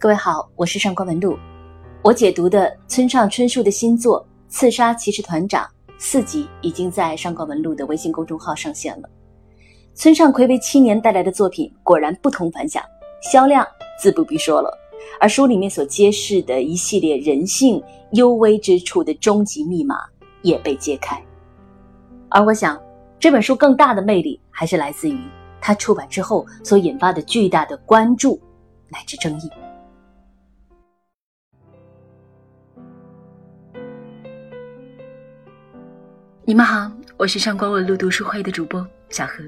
各位好，我是上官文露。我解读的村上春树的新作《刺杀骑士团长》四集已经在上官文露的微信公众号上线了。村上暌违七年带来的作品果然不同凡响，销量自不必说了。而书里面所揭示的一系列人性幽微之处的终极密码也被揭开。而我想，这本书更大的魅力还是来自于它出版之后所引发的巨大的关注乃至争议。你们好，我是上官文露读书会的主播小何，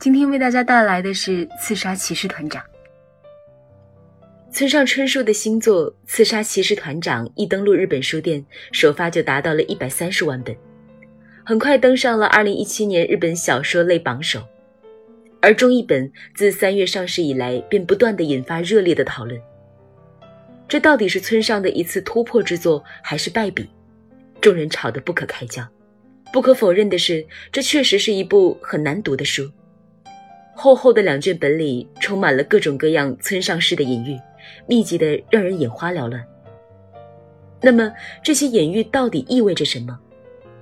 今天为大家带来的是《刺杀骑士团长》。村上春树的新作《刺杀骑士团长》一登陆日本书店，首发就达到了一百三十万本，很快登上了二零一七年日本小说类榜首。而中译本自三月上市以来，便不断的引发热烈的讨论。这到底是村上的一次突破之作，还是败笔？众人吵得不可开交。不可否认的是，这确实是一部很难读的书。厚厚的两卷本里，充满了各种各样村上式的隐喻，密集的让人眼花缭乱。那么，这些隐喻到底意味着什么？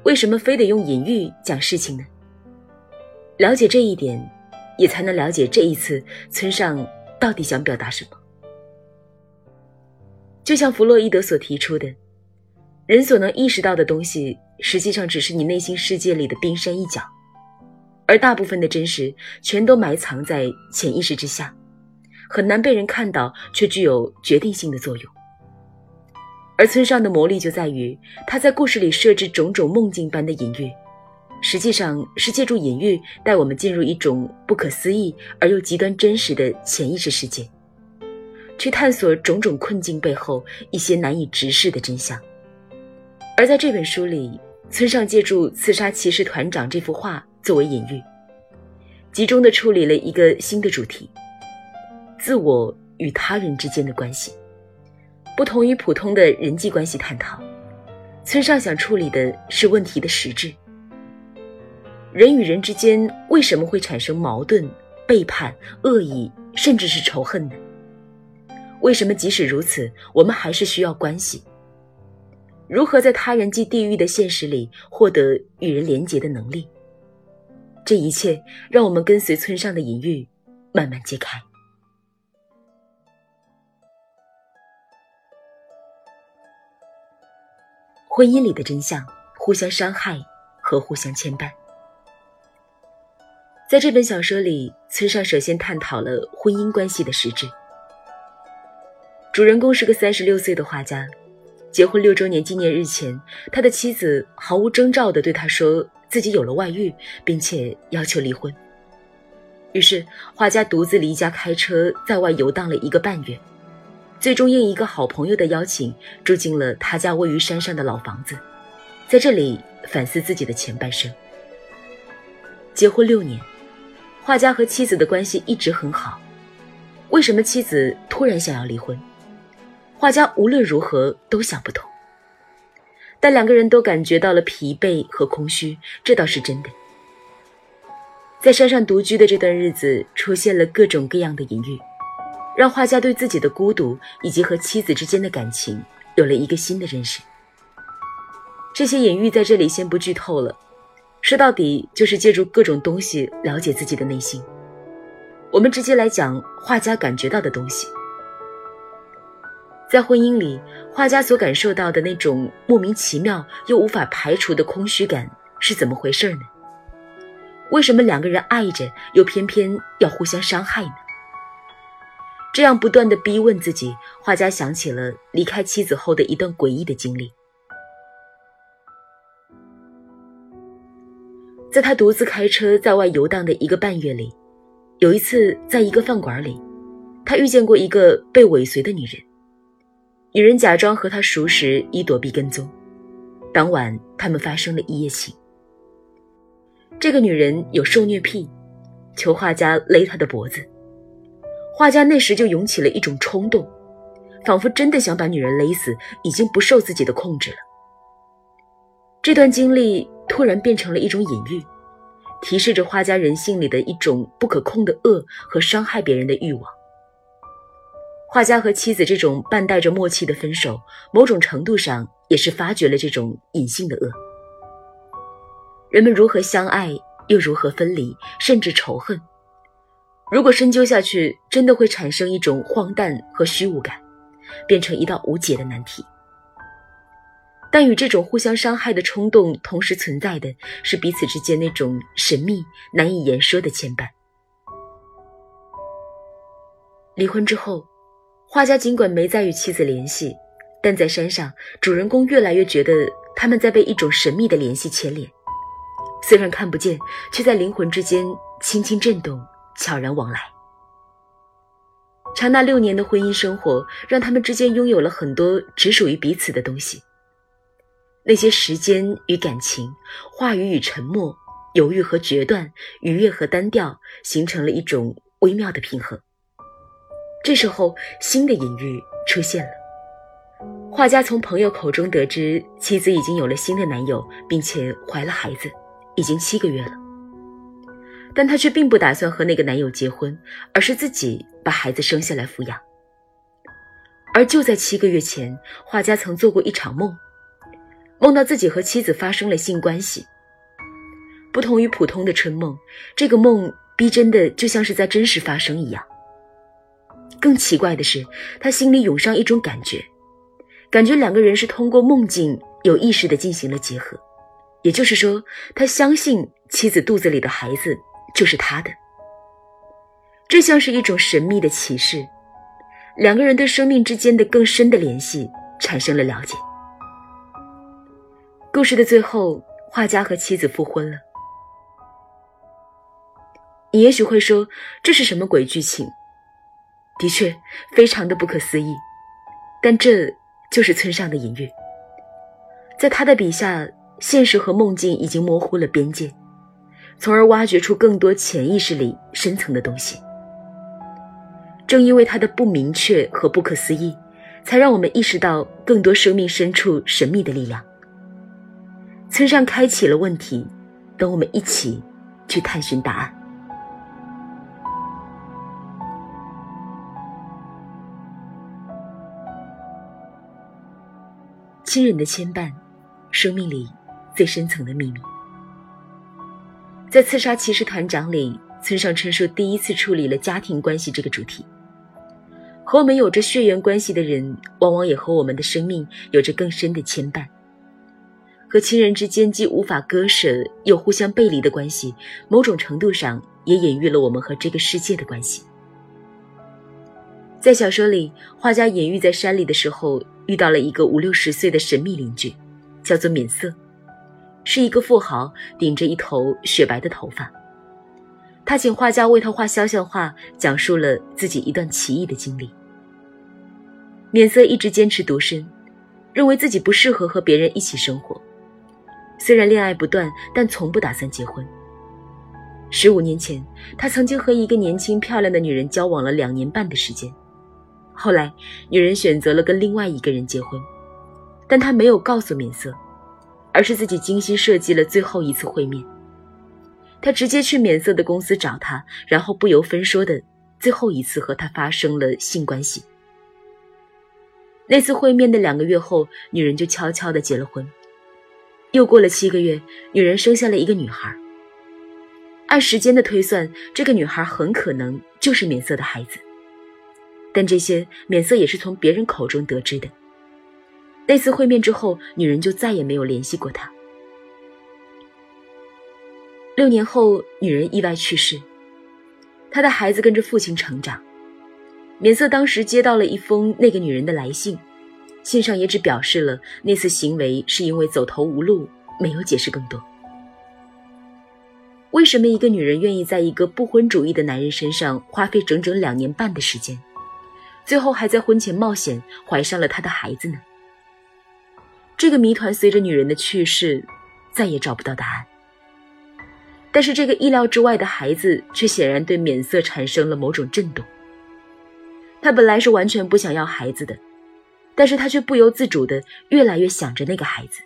为什么非得用隐喻讲事情呢？了解这一点，也才能了解这一次村上到底想表达什么。就像弗洛伊德所提出的，人所能意识到的东西。实际上只是你内心世界里的冰山一角，而大部分的真实全都埋藏在潜意识之下，很难被人看到，却具有决定性的作用。而村上的魔力就在于他在故事里设置种种梦境般的隐喻，实际上是借助隐喻带我们进入一种不可思议而又极端真实的潜意识世界，去探索种种困境背后一些难以直视的真相。而在这本书里。村上借助《刺杀骑士团长》这幅画作为隐喻，集中的处理了一个新的主题：自我与他人之间的关系。不同于普通的人际关系探讨，村上想处理的是问题的实质：人与人之间为什么会产生矛盾、背叛、恶意，甚至是仇恨呢？为什么即使如此，我们还是需要关系？如何在他人即地狱的现实里获得与人连结的能力？这一切让我们跟随村上的隐喻，慢慢揭开。婚姻里的真相，互相伤害和互相牵绊。在这本小说里，村上首先探讨了婚姻关系的实质。主人公是个三十六岁的画家。结婚六周年纪念日前，他的妻子毫无征兆地对他说自己有了外遇，并且要求离婚。于是，画家独自离家开车在外游荡了一个半月，最终应一个好朋友的邀请，住进了他家位于山上的老房子，在这里反思自己的前半生。结婚六年，画家和妻子的关系一直很好，为什么妻子突然想要离婚？画家无论如何都想不通，但两个人都感觉到了疲惫和空虚，这倒是真的。在山上独居的这段日子，出现了各种各样的隐喻，让画家对自己的孤独以及和妻子之间的感情有了一个新的认识。这些隐喻在这里先不剧透了，说到底就是借助各种东西了解自己的内心。我们直接来讲画家感觉到的东西。在婚姻里，画家所感受到的那种莫名其妙又无法排除的空虚感是怎么回事呢？为什么两个人爱着，又偏偏要互相伤害呢？这样不断的逼问自己，画家想起了离开妻子后的一段诡异的经历。在他独自开车在外游荡的一个半月里，有一次在一个饭馆里，他遇见过一个被尾随的女人。女人假装和他熟识，以躲避跟踪。当晚，他们发生了一夜情。这个女人有受虐癖，求画家勒她的脖子。画家那时就涌起了一种冲动，仿佛真的想把女人勒死，已经不受自己的控制了。这段经历突然变成了一种隐喻，提示着画家人性里的一种不可控的恶和伤害别人的欲望。画家和妻子这种半带着默契的分手，某种程度上也是发掘了这种隐性的恶。人们如何相爱，又如何分离，甚至仇恨？如果深究下去，真的会产生一种荒诞和虚无感，变成一道无解的难题。但与这种互相伤害的冲动同时存在的是彼此之间那种神秘、难以言说的牵绊。离婚之后，画家尽管没再与妻子联系，但在山上，主人公越来越觉得他们在被一种神秘的联系牵连，虽然看不见，却在灵魂之间轻轻震动。悄然往来。长达六年的婚姻生活，让他们之间拥有了很多只属于彼此的东西。那些时间与感情，话语与沉默，犹豫和决断，愉悦和单调，形成了一种微妙的平衡。这时候，新的隐喻出现了。画家从朋友口中得知，妻子已经有了新的男友，并且怀了孩子，已经七个月了。但她却并不打算和那个男友结婚，而是自己把孩子生下来抚养。而就在七个月前，画家曾做过一场梦，梦到自己和妻子发生了性关系。不同于普通的春梦，这个梦逼真的就像是在真实发生一样。更奇怪的是，他心里涌上一种感觉，感觉两个人是通过梦境有意识的进行了结合，也就是说，他相信妻子肚子里的孩子。就是他的，这像是一种神秘的启示，两个人对生命之间的更深的联系产生了了解。故事的最后，画家和妻子复婚了。你也许会说，这是什么鬼剧情？的确，非常的不可思议，但这就是村上的隐喻。在他的笔下，现实和梦境已经模糊了边界。从而挖掘出更多潜意识里深层的东西。正因为它的不明确和不可思议，才让我们意识到更多生命深处神秘的力量。村上开启了问题，等我们一起去探寻答案。亲人的牵绊，生命里最深层的秘密。在《刺杀骑士团长》里，村上春树第一次处理了家庭关系这个主题。和我们有着血缘关系的人，往往也和我们的生命有着更深的牵绊。和亲人之间既无法割舍又互相背离的关系，某种程度上也隐喻了我们和这个世界的关系。在小说里，画家隐喻在山里的时候，遇到了一个五六十岁的神秘邻居，叫做免色。是一个富豪，顶着一头雪白的头发。他请画家为他画肖像画，讲述了自己一段奇异的经历。免色一直坚持独身，认为自己不适合和别人一起生活。虽然恋爱不断，但从不打算结婚。十五年前，他曾经和一个年轻漂亮的女人交往了两年半的时间，后来女人选择了跟另外一个人结婚，但她没有告诉免色。而是自己精心设计了最后一次会面。他直接去免色的公司找他，然后不由分说的最后一次和他发生了性关系。那次会面的两个月后，女人就悄悄的结了婚。又过了七个月，女人生下了一个女孩。按时间的推算，这个女孩很可能就是免色的孩子。但这些免色也是从别人口中得知的。那次会面之后，女人就再也没有联系过他。六年后，女人意外去世，她的孩子跟着父亲成长。免色当时接到了一封那个女人的来信，信上也只表示了那次行为是因为走投无路，没有解释更多。为什么一个女人愿意在一个不婚主义的男人身上花费整整两年半的时间，最后还在婚前冒险怀上了他的孩子呢？这个谜团随着女人的去世，再也找不到答案。但是这个意料之外的孩子却显然对免色产生了某种震动。他本来是完全不想要孩子的，但是他却不由自主的越来越想着那个孩子。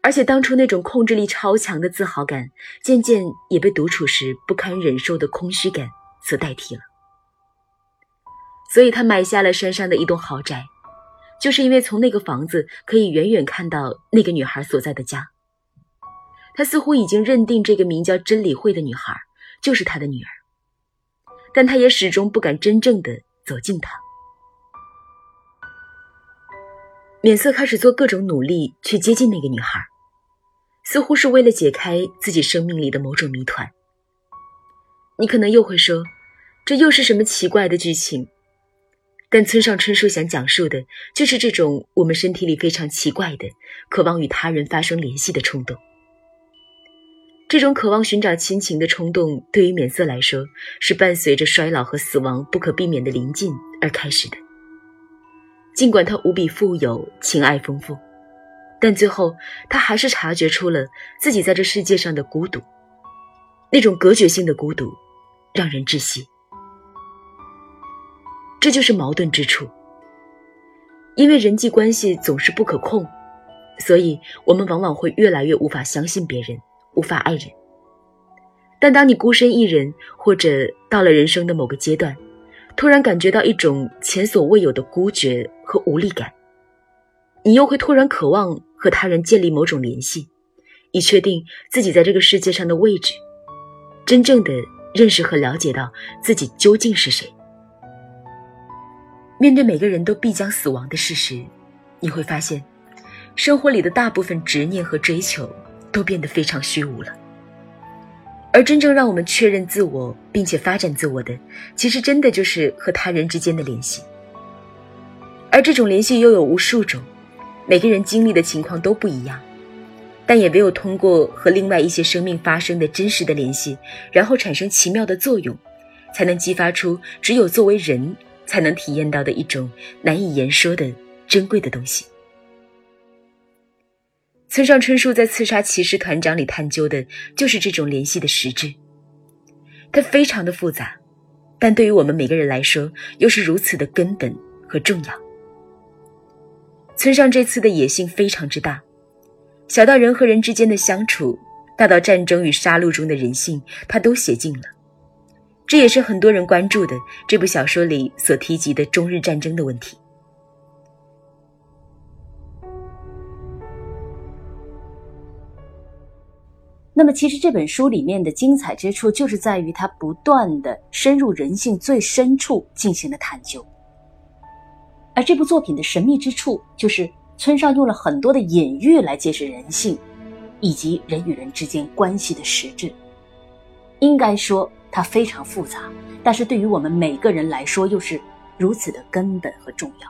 而且当初那种控制力超强的自豪感，渐渐也被独处时不堪忍受的空虚感所代替了。所以他买下了山上的一栋豪宅，就是因为从那个房子可以远远看到那个女孩所在的家。他似乎已经认定这个名叫真理会的女孩就是他的女儿，但他也始终不敢真正的走近她。免瑟开始做各种努力去接近那个女孩，似乎是为了解开自己生命里的某种谜团。你可能又会说，这又是什么奇怪的剧情？但村上春树想讲述的就是这种我们身体里非常奇怪的渴望与他人发生联系的冲动。这种渴望寻找亲情的冲动，对于免瑟来说，是伴随着衰老和死亡不可避免的临近而开始的。尽管他无比富有，情爱丰富，但最后他还是察觉出了自己在这世界上的孤独，那种隔绝性的孤独，让人窒息。这就是矛盾之处。因为人际关系总是不可控，所以我们往往会越来越无法相信别人，无法爱人。但当你孤身一人，或者到了人生的某个阶段，突然感觉到一种前所未有的孤绝和无力感，你又会突然渴望和他人建立某种联系，以确定自己在这个世界上的位置，真正的认识和了解到自己究竟是谁。面对每个人都必将死亡的事实，你会发现，生活里的大部分执念和追求都变得非常虚无了。而真正让我们确认自我并且发展自我的，其实真的就是和他人之间的联系。而这种联系又有无数种，每个人经历的情况都不一样，但也唯有通过和另外一些生命发生的真实的联系，然后产生奇妙的作用，才能激发出只有作为人。才能体验到的一种难以言说的珍贵的东西。村上春树在《刺杀骑士团长》里探究的就是这种联系的实质。它非常的复杂，但对于我们每个人来说，又是如此的根本和重要。村上这次的野性非常之大，小到人和人之间的相处，大到战争与杀戮中的人性，他都写尽了。这也是很多人关注的这部小说里所提及的中日战争的问题。那么，其实这本书里面的精彩之处，就是在于它不断的深入人性最深处进行了探究。而这部作品的神秘之处，就是村上用了很多的隐喻来揭示人性，以及人与人之间关系的实质。应该说。它非常复杂，但是对于我们每个人来说，又是如此的根本和重要。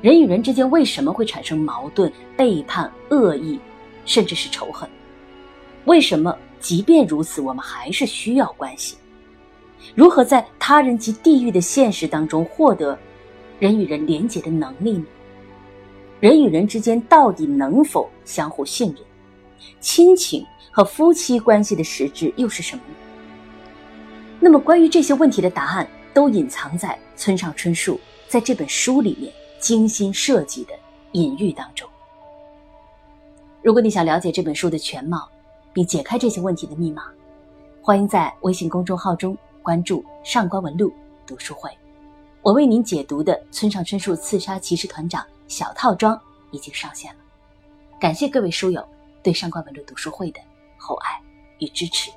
人与人之间为什么会产生矛盾、背叛、恶意，甚至是仇恨？为什么即便如此，我们还是需要关系？如何在他人及地域的现实当中获得人与人连结的能力呢？人与人之间到底能否相互信任？亲情和夫妻关系的实质又是什么呢？那么，关于这些问题的答案，都隐藏在村上春树在这本书里面精心设计的隐喻当中。如果你想了解这本书的全貌，并解开这些问题的密码，欢迎在微信公众号中关注“上官文录读书会”。我为您解读的村上春树《刺杀骑士团长》小套装已经上线了。感谢各位书友对上官文录读书会的厚爱与支持。